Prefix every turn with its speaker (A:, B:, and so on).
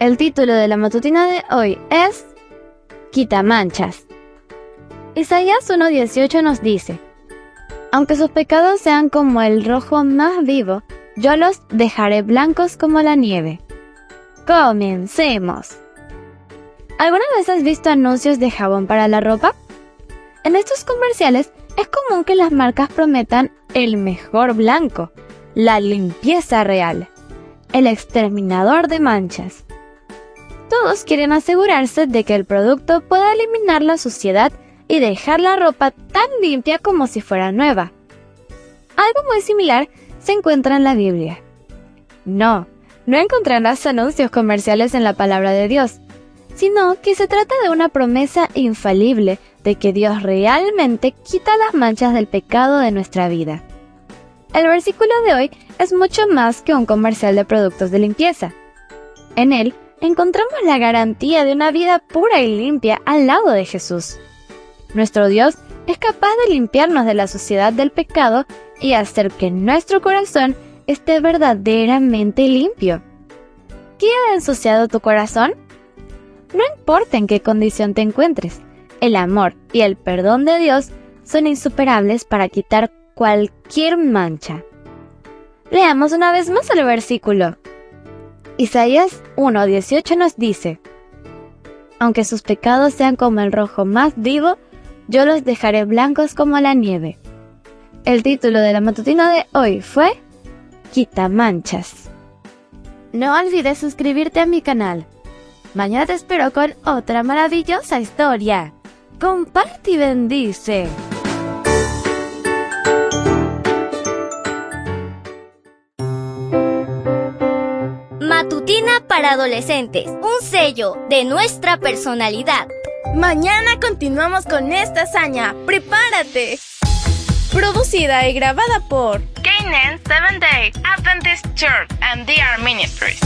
A: El título de la matutina de hoy es Quita manchas. Isaías 1.18 nos dice, Aunque sus pecados sean como el rojo más vivo, yo los dejaré blancos como la nieve. Comencemos. ¿Alguna vez has visto anuncios de jabón para la ropa? En estos comerciales es común que las marcas prometan el mejor blanco, la limpieza real, el exterminador de manchas. Todos quieren asegurarse de que el producto pueda eliminar la suciedad y dejar la ropa tan limpia como si fuera nueva. Algo muy similar se encuentra en la Biblia. No, no encontrarás anuncios comerciales en la palabra de Dios, sino que se trata de una promesa infalible de que Dios realmente quita las manchas del pecado de nuestra vida. El versículo de hoy es mucho más que un comercial de productos de limpieza. En él encontramos la garantía de una vida pura y limpia al lado de Jesús. Nuestro Dios es capaz de limpiarnos de la suciedad del pecado y hacer que nuestro corazón esté verdaderamente limpio. ¿Qué ha ensuciado tu corazón? No importa en qué condición te encuentres, el amor y el perdón de Dios son insuperables para quitar cualquier mancha. Leamos una vez más el versículo. Isaías 1.18 nos dice, Aunque sus pecados sean como el rojo más vivo, yo los dejaré blancos como la nieve. El título de la matutina de hoy fue Quita manchas. No olvides suscribirte a mi canal. Mañana te espero con otra maravillosa historia. Comparte y bendice.
B: Para adolescentes, un sello de nuestra personalidad.
C: Mañana continuamos con esta hazaña. ¡Prepárate! Producida y grabada por
D: Canaan Seventh Day Adventist Church and DR Ministries.